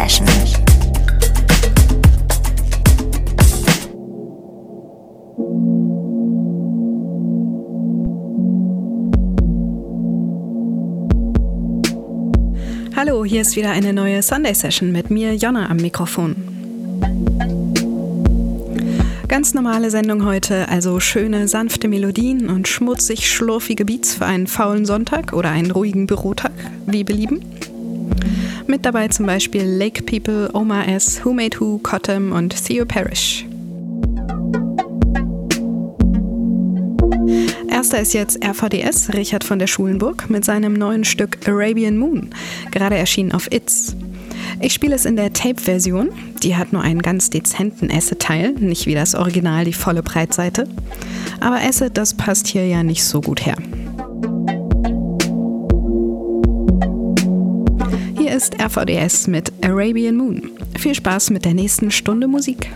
Session. Hallo, hier ist wieder eine neue Sunday Session mit mir, Jonna, am Mikrofon. Ganz normale Sendung heute, also schöne, sanfte Melodien und schmutzig, schlurfige Beats für einen faulen Sonntag oder einen ruhigen Bürotag, wie belieben. Mit dabei zum Beispiel Lake People, Omar S., Who Made Who, Cottam und Theo Parrish. Erster ist jetzt RVDS, Richard von der Schulenburg, mit seinem neuen Stück Arabian Moon, gerade erschienen auf It's. Ich spiele es in der Tape-Version. Die hat nur einen ganz dezenten Acid-Teil, nicht wie das Original die volle Breitseite. Aber Acid, das passt hier ja nicht so gut her. Ist RVDS mit Arabian Moon. Viel Spaß mit der nächsten Stunde Musik.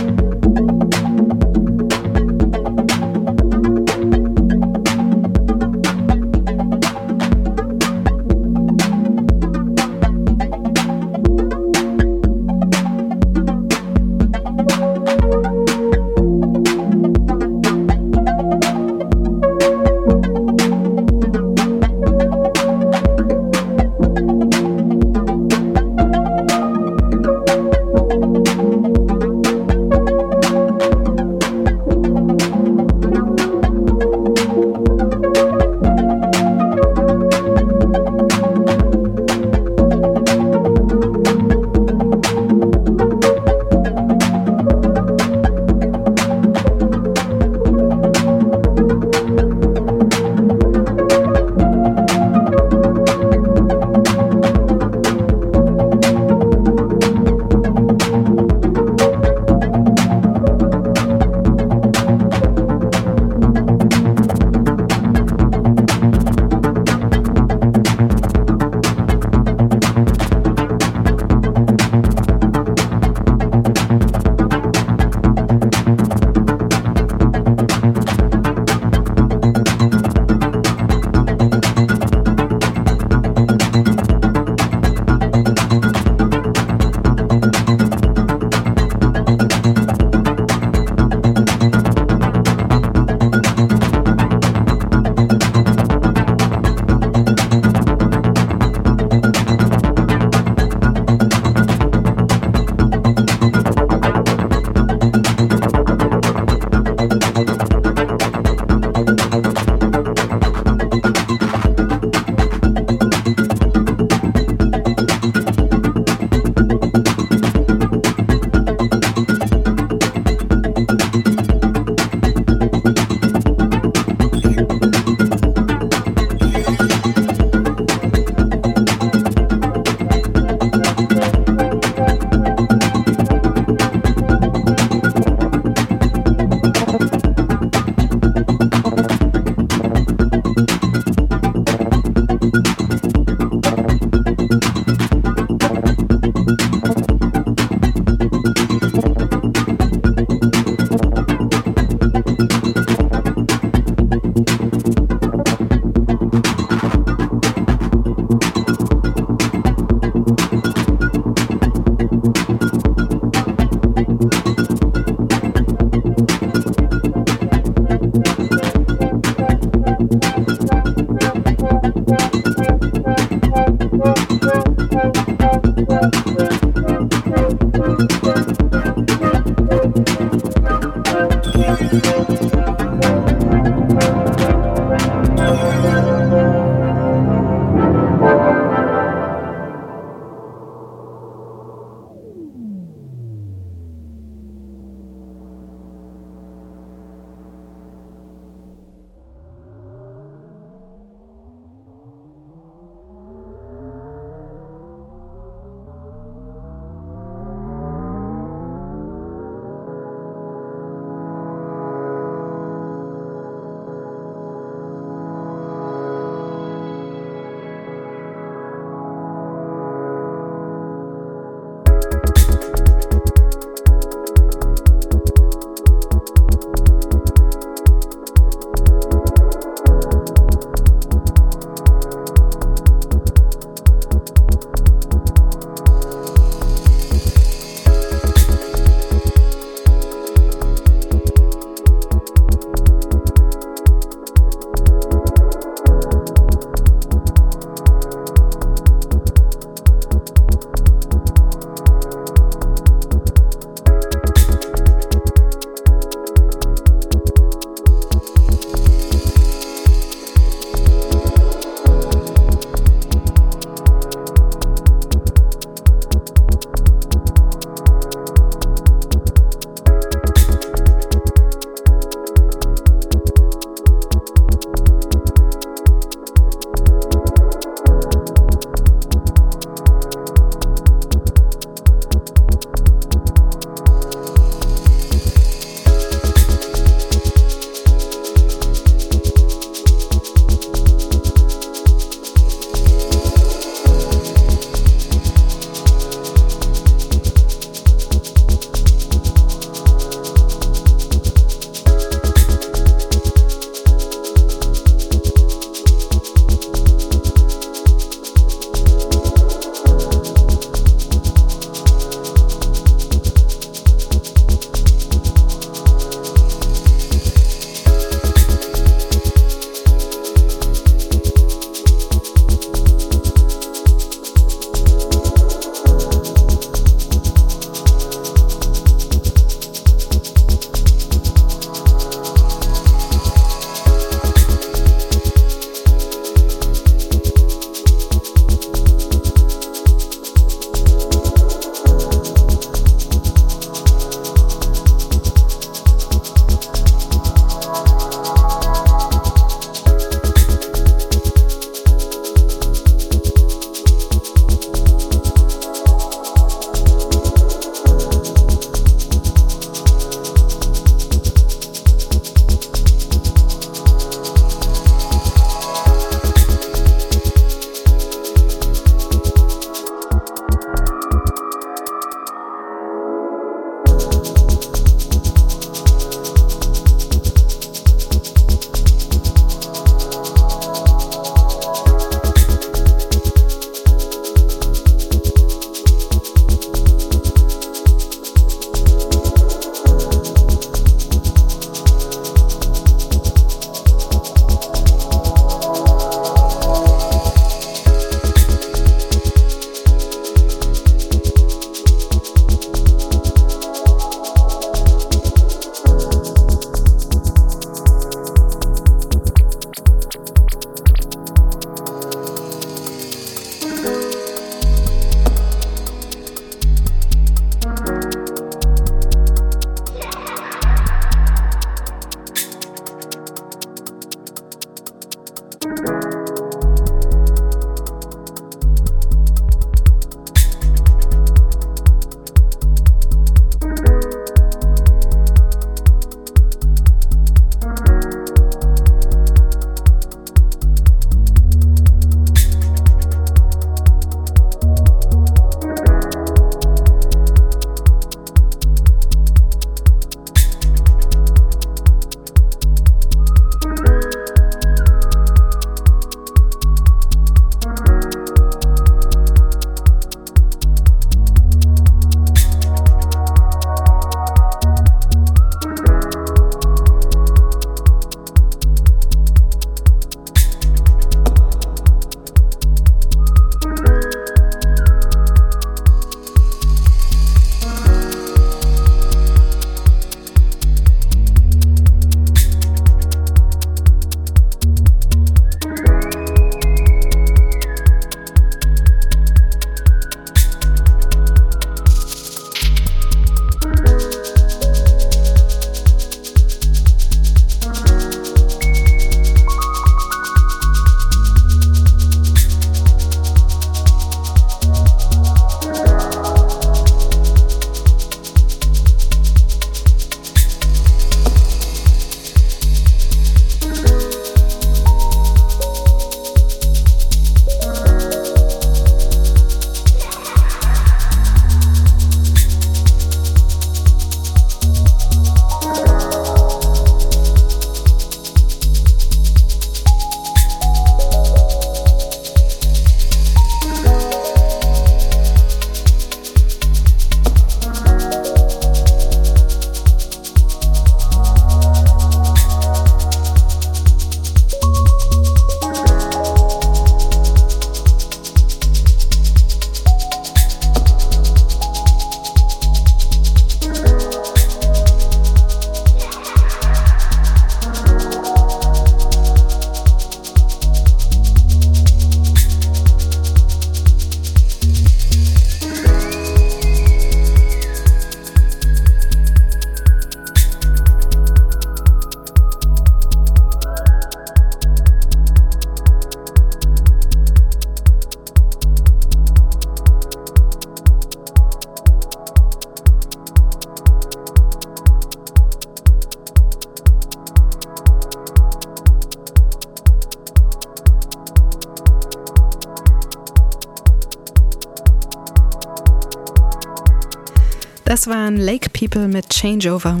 Das waren Lake People mit Changeover.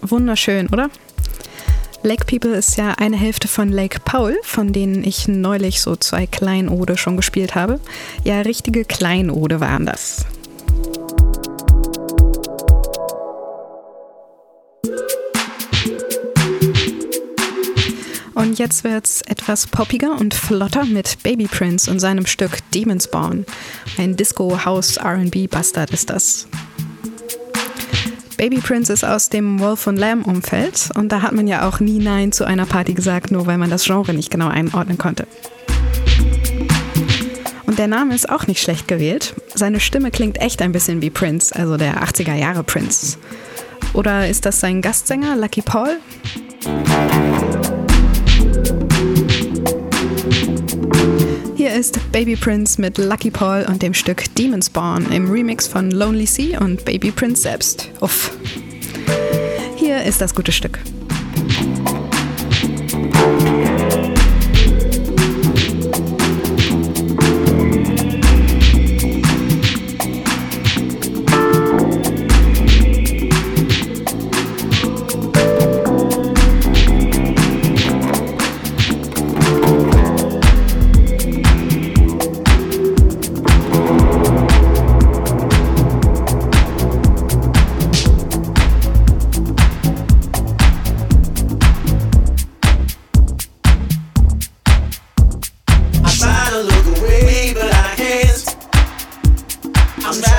Wunderschön, oder? Lake People ist ja eine Hälfte von Lake Paul, von denen ich neulich so zwei Kleinode schon gespielt habe. Ja, richtige Kleinode waren das. Und jetzt wird's etwas poppiger und flotter mit Baby Prince und seinem Stück Demons Born. Ein Disco House RB Bastard ist das. Baby Prince ist aus dem Wolf und Lamb Umfeld und da hat man ja auch nie Nein zu einer Party gesagt, nur weil man das Genre nicht genau einordnen konnte. Und der Name ist auch nicht schlecht gewählt. Seine Stimme klingt echt ein bisschen wie Prince, also der 80er Jahre Prince. Oder ist das sein Gastsänger Lucky Paul? Ist Baby Prince mit Lucky Paul und dem Stück Demon Spawn im Remix von Lonely Sea und Baby Prince selbst. Uff. Hier ist das gute Stück.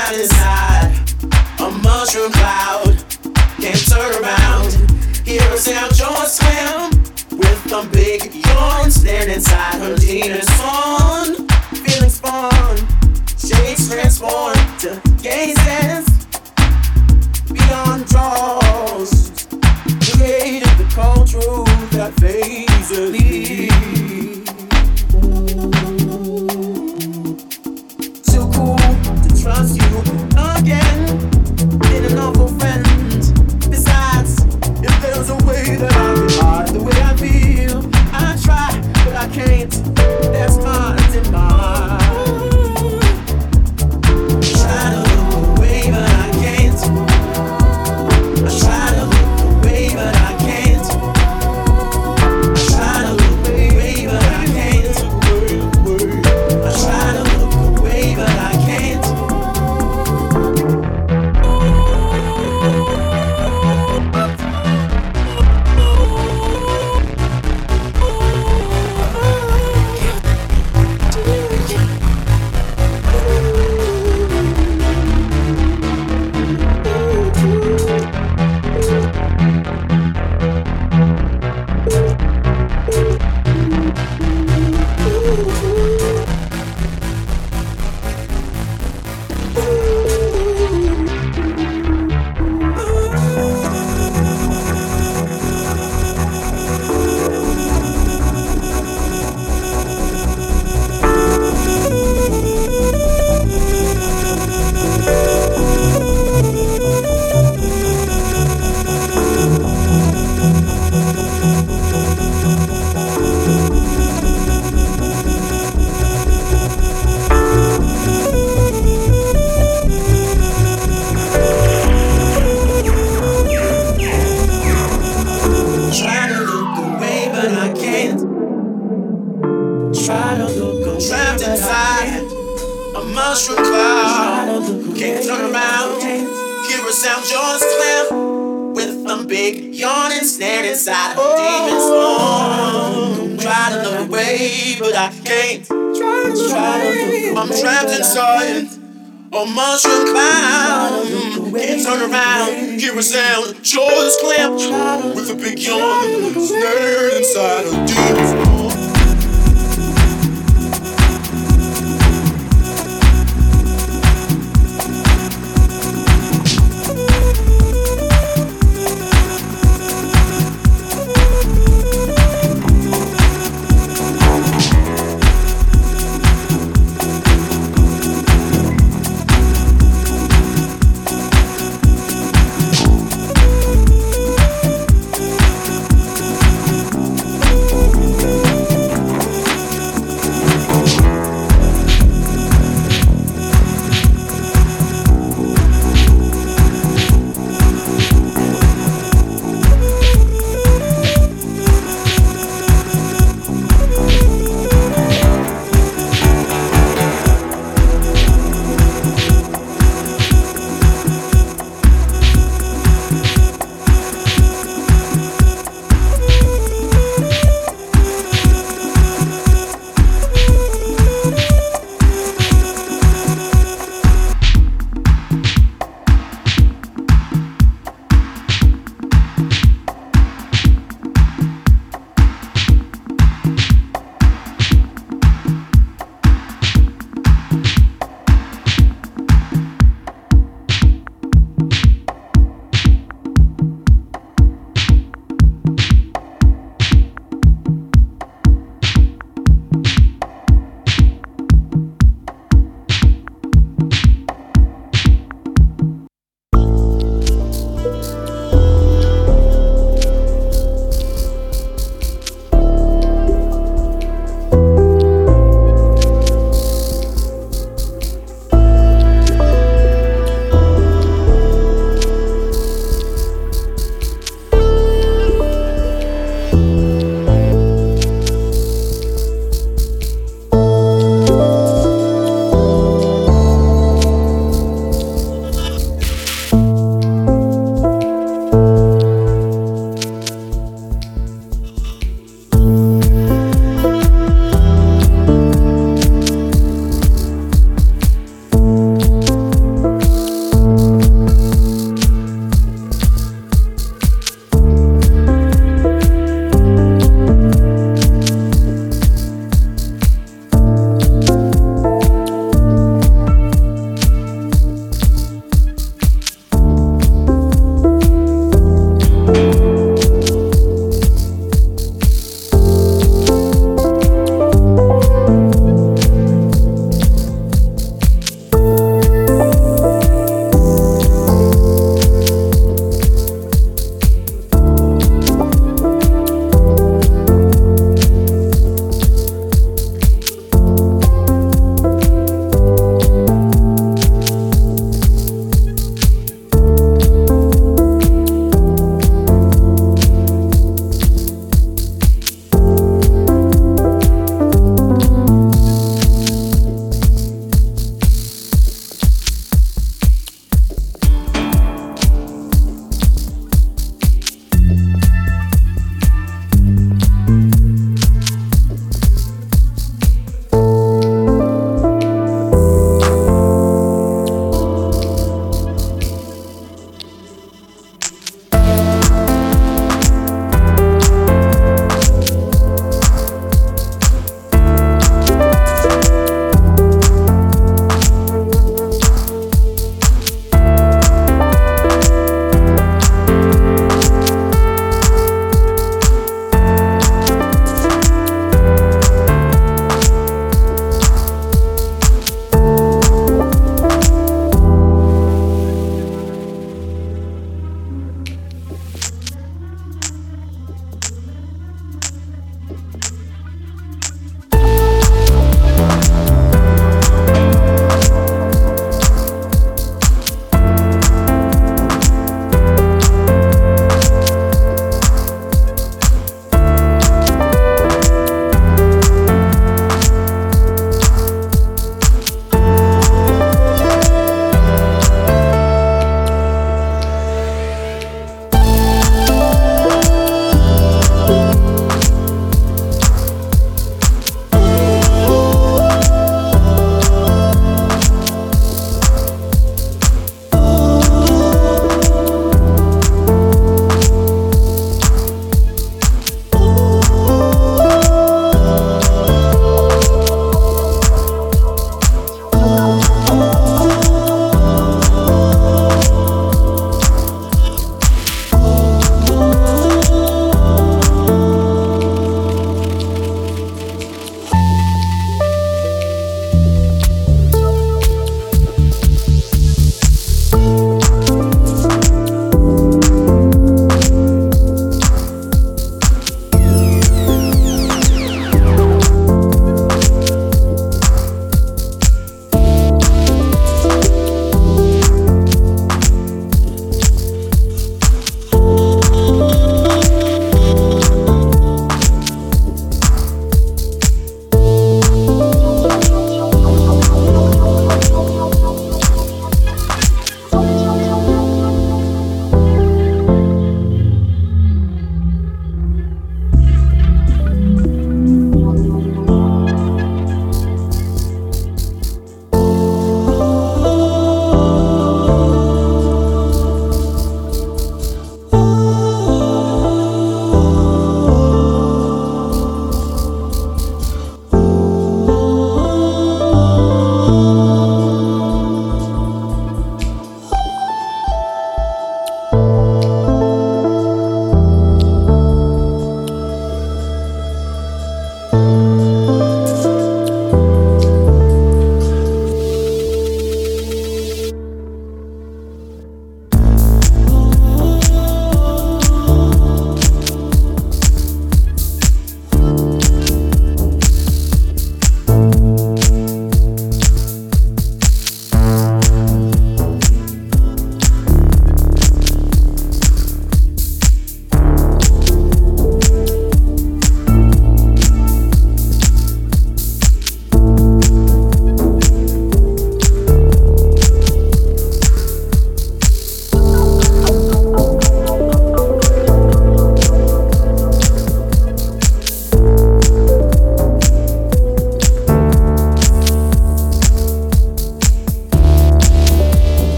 cloud inside a mushroom cloud. Can't turn around. Hear a sound, joint swim. With a big yawn, stand inside her Tina's fawn. Feeling spawn, shades transform to gazes beyond draws. Created the cold truth that fades away.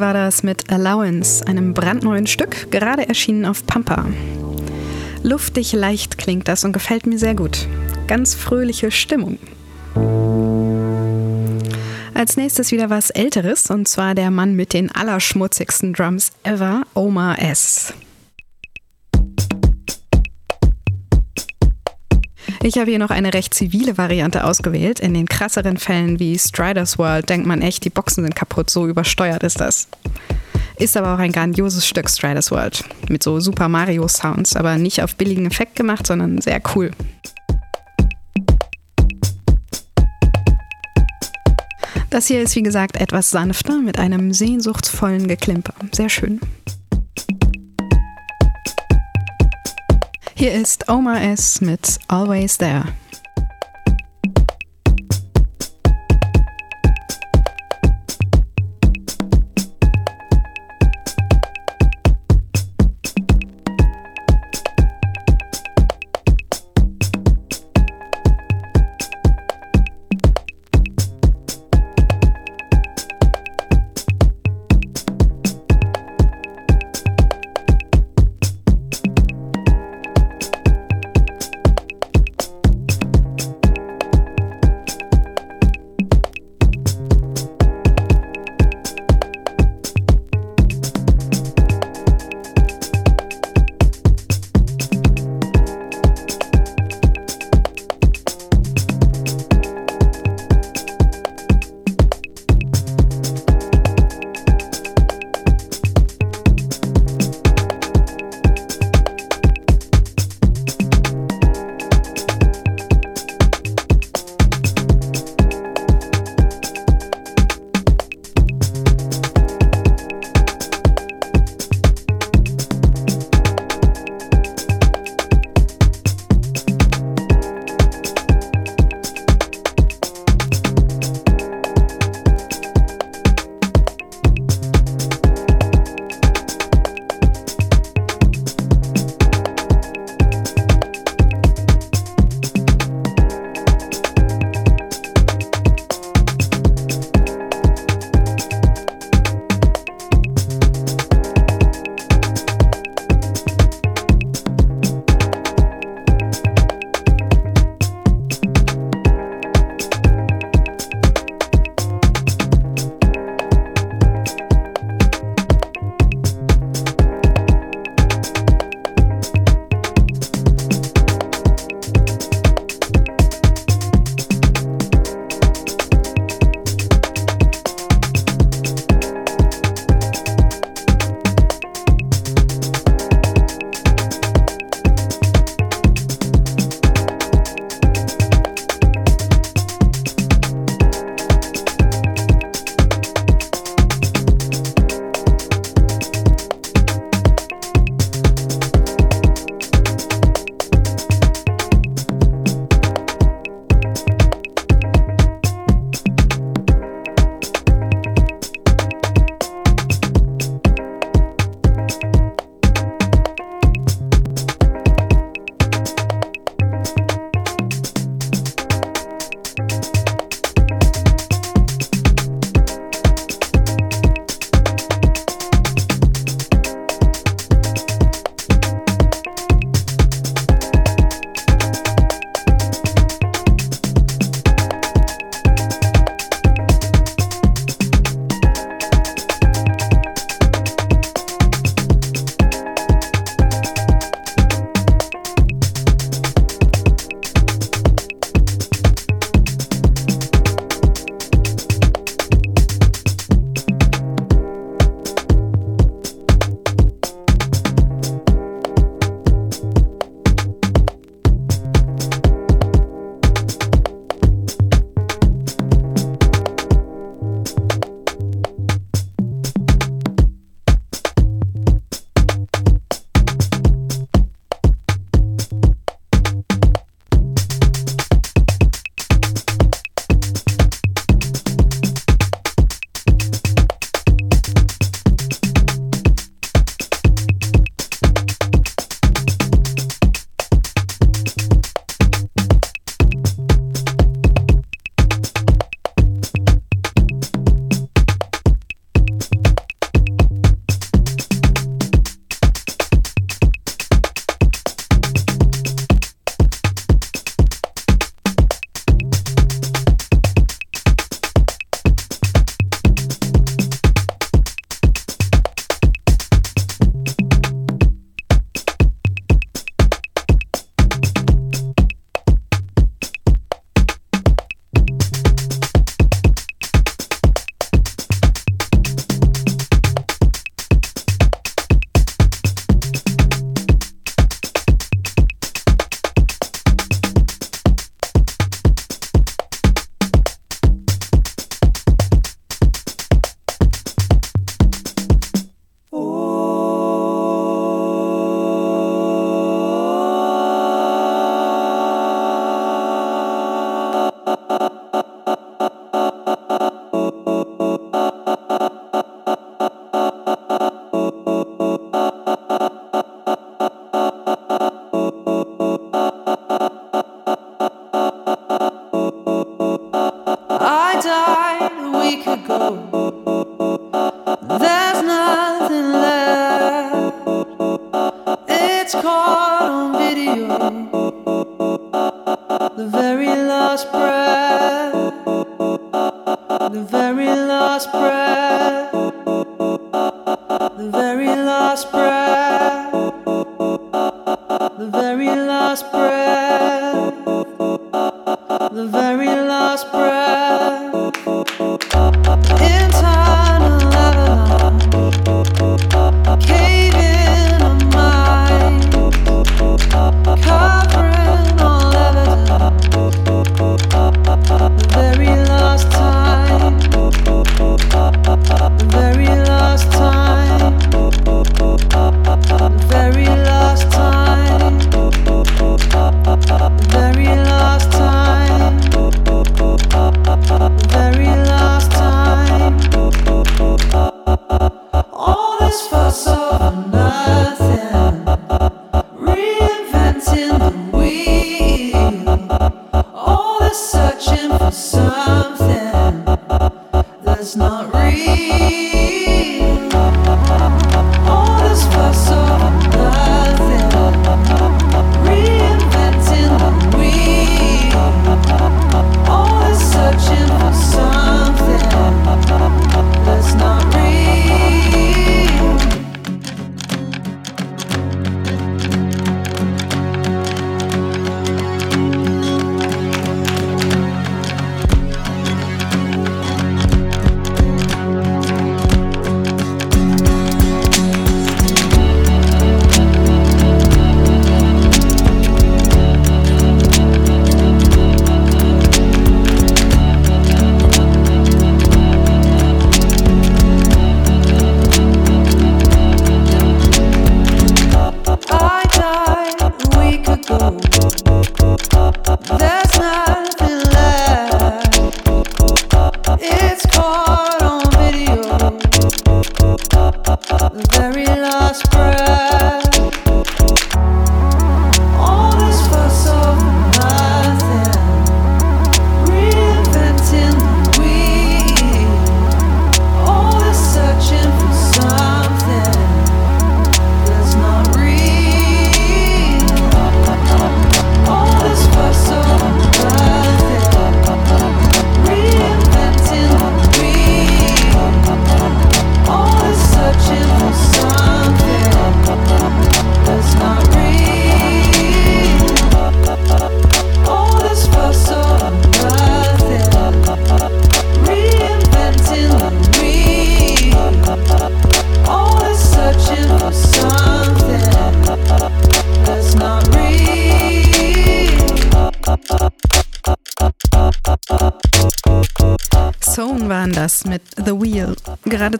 War das mit Allowance, einem brandneuen Stück, gerade erschienen auf Pampa. Luftig leicht klingt das und gefällt mir sehr gut. Ganz fröhliche Stimmung. Als nächstes wieder was Älteres, und zwar der Mann mit den allerschmutzigsten Drums ever, Omar S. Ich habe hier noch eine recht zivile Variante ausgewählt. In den krasseren Fällen wie Striders World denkt man echt, die Boxen sind kaputt, so übersteuert ist das. Ist aber auch ein grandioses Stück Striders World. Mit so Super Mario Sounds, aber nicht auf billigen Effekt gemacht, sondern sehr cool. Das hier ist wie gesagt etwas sanfter mit einem sehnsuchtsvollen Geklimper. Sehr schön. Hier ist Omar S. mit Always There.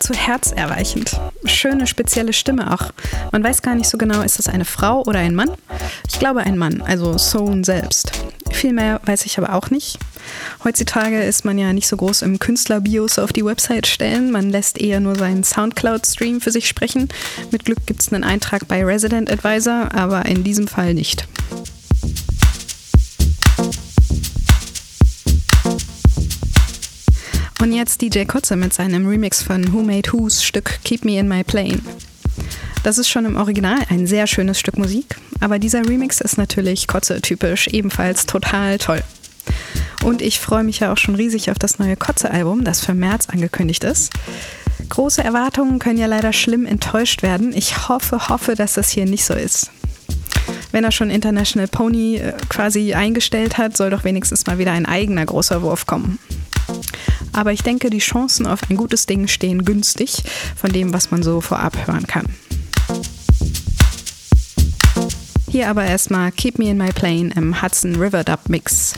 Geradezu herzerweichend. Schöne, spezielle Stimme auch. Man weiß gar nicht so genau, ist das eine Frau oder ein Mann? Ich glaube ein Mann, also Sohn selbst. Viel mehr weiß ich aber auch nicht. Heutzutage ist man ja nicht so groß im Künstlerbios auf die Website stellen. Man lässt eher nur seinen Soundcloud-Stream für sich sprechen. Mit Glück gibt es einen Eintrag bei Resident Advisor, aber in diesem Fall nicht. Und jetzt DJ Kotze mit seinem Remix von Who Made Who's Stück Keep Me in My Plane. Das ist schon im Original ein sehr schönes Stück Musik, aber dieser Remix ist natürlich Kotze-typisch, ebenfalls total toll. Und ich freue mich ja auch schon riesig auf das neue Kotze-Album, das für März angekündigt ist. Große Erwartungen können ja leider schlimm enttäuscht werden. Ich hoffe, hoffe, dass das hier nicht so ist. Wenn er schon International Pony äh, quasi eingestellt hat, soll doch wenigstens mal wieder ein eigener großer Wurf kommen. Aber ich denke, die Chancen auf ein gutes Ding stehen günstig von dem, was man so vorab hören kann. Hier aber erstmal Keep Me in My Plane im Hudson River Dub Mix.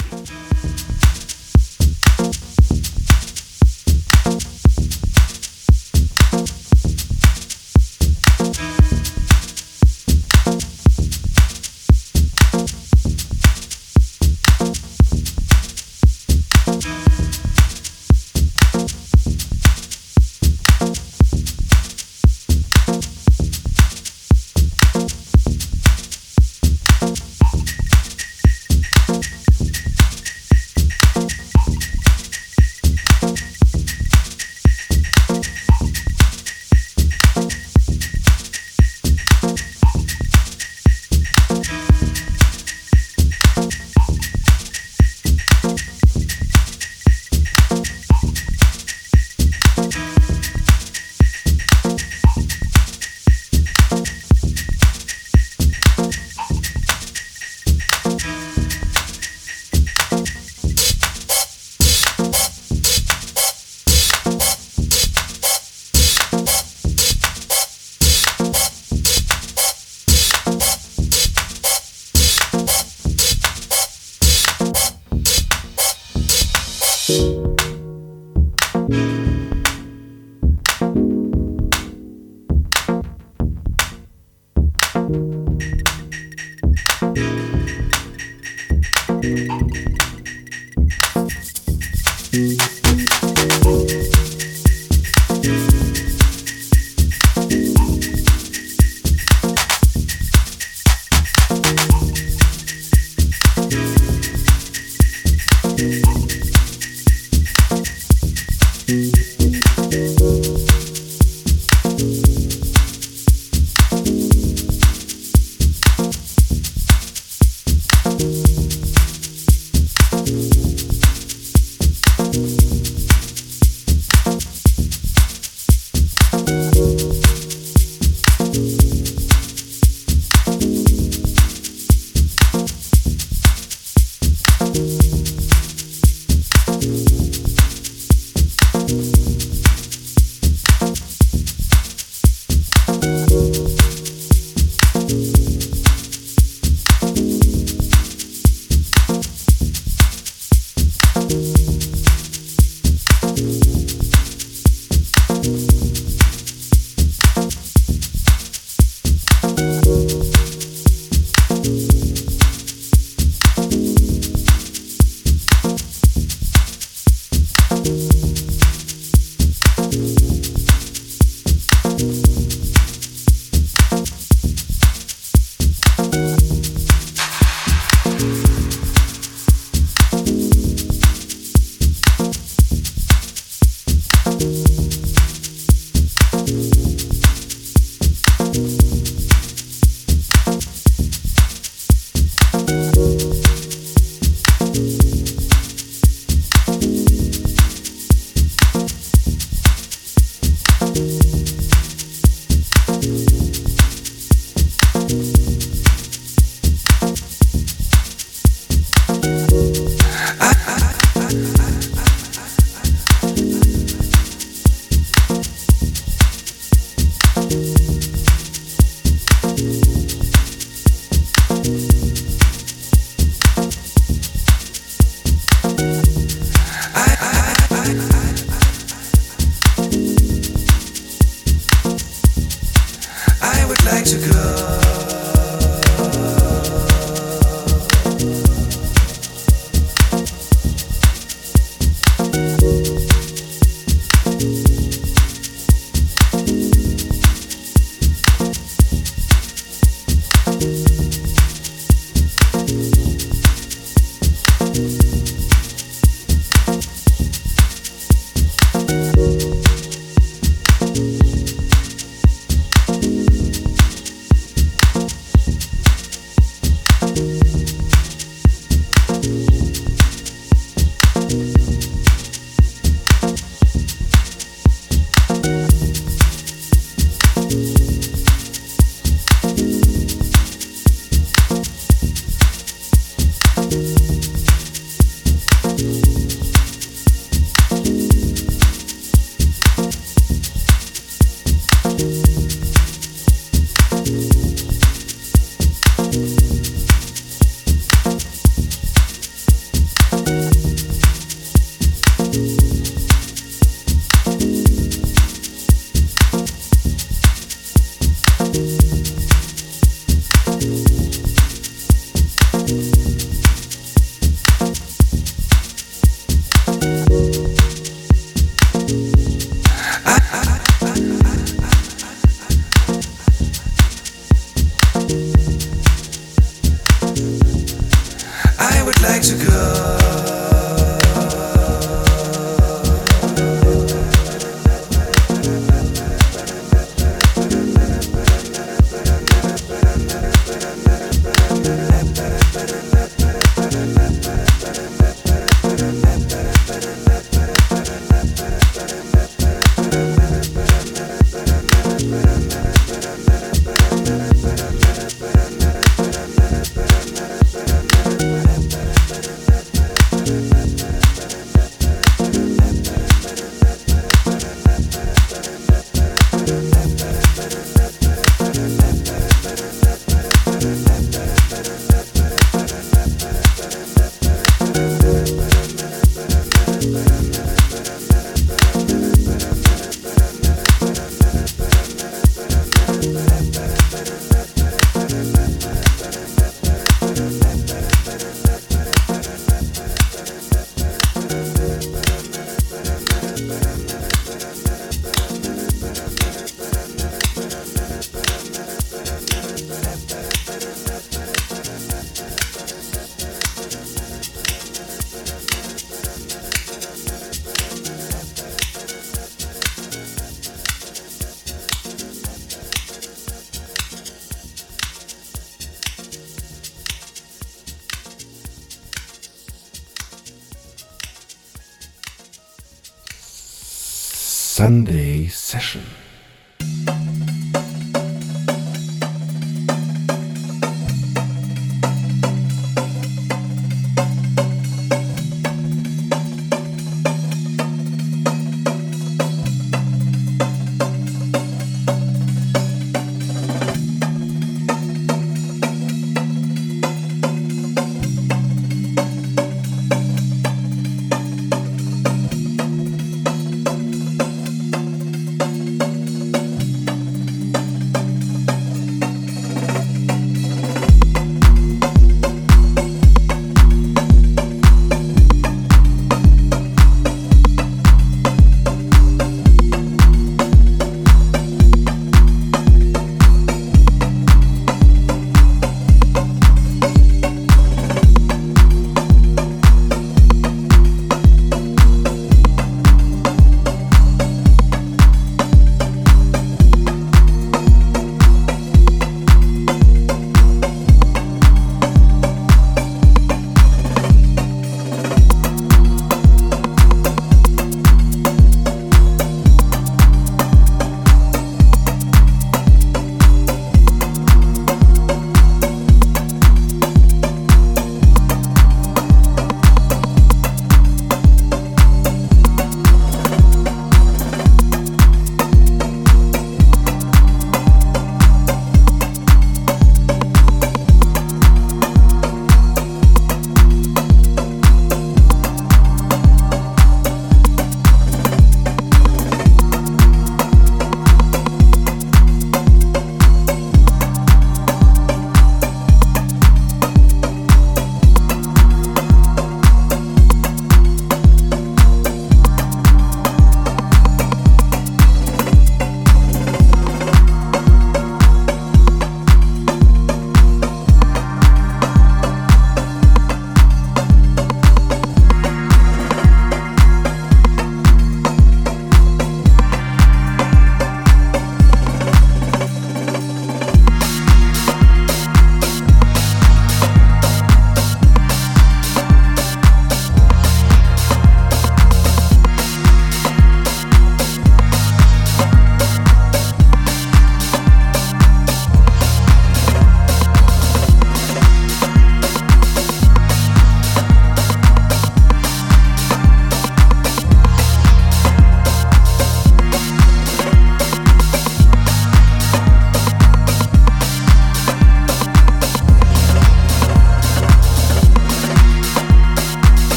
Sunday Session.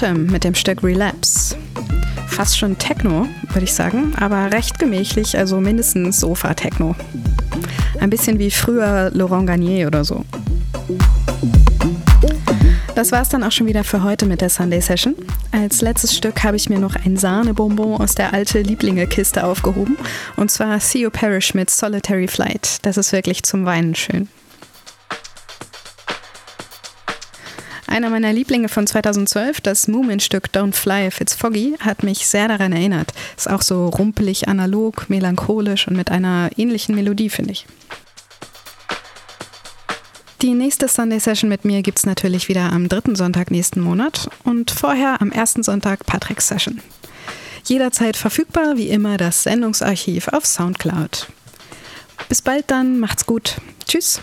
Cottam mit dem Stück Relapse. Fast schon Techno, würde ich sagen, aber recht gemächlich, also mindestens Sofa-Techno. Ein bisschen wie früher Laurent Garnier oder so. Das war es dann auch schon wieder für heute mit der Sunday Session. Als letztes Stück habe ich mir noch ein Sahnebonbon aus der alte Lieblinge-Kiste aufgehoben. Und zwar Theo Parrish mit Solitary Flight. Das ist wirklich zum Weinen schön. Einer meiner Lieblinge von 2012, das Moomin-Stück Don't Fly If It's Foggy, hat mich sehr daran erinnert. Ist auch so rumpelig, analog, melancholisch und mit einer ähnlichen Melodie, finde ich. Die nächste Sunday Session mit mir gibt es natürlich wieder am dritten Sonntag nächsten Monat und vorher am ersten Sonntag Patricks Session. Jederzeit verfügbar, wie immer, das Sendungsarchiv auf Soundcloud. Bis bald dann, macht's gut. Tschüss.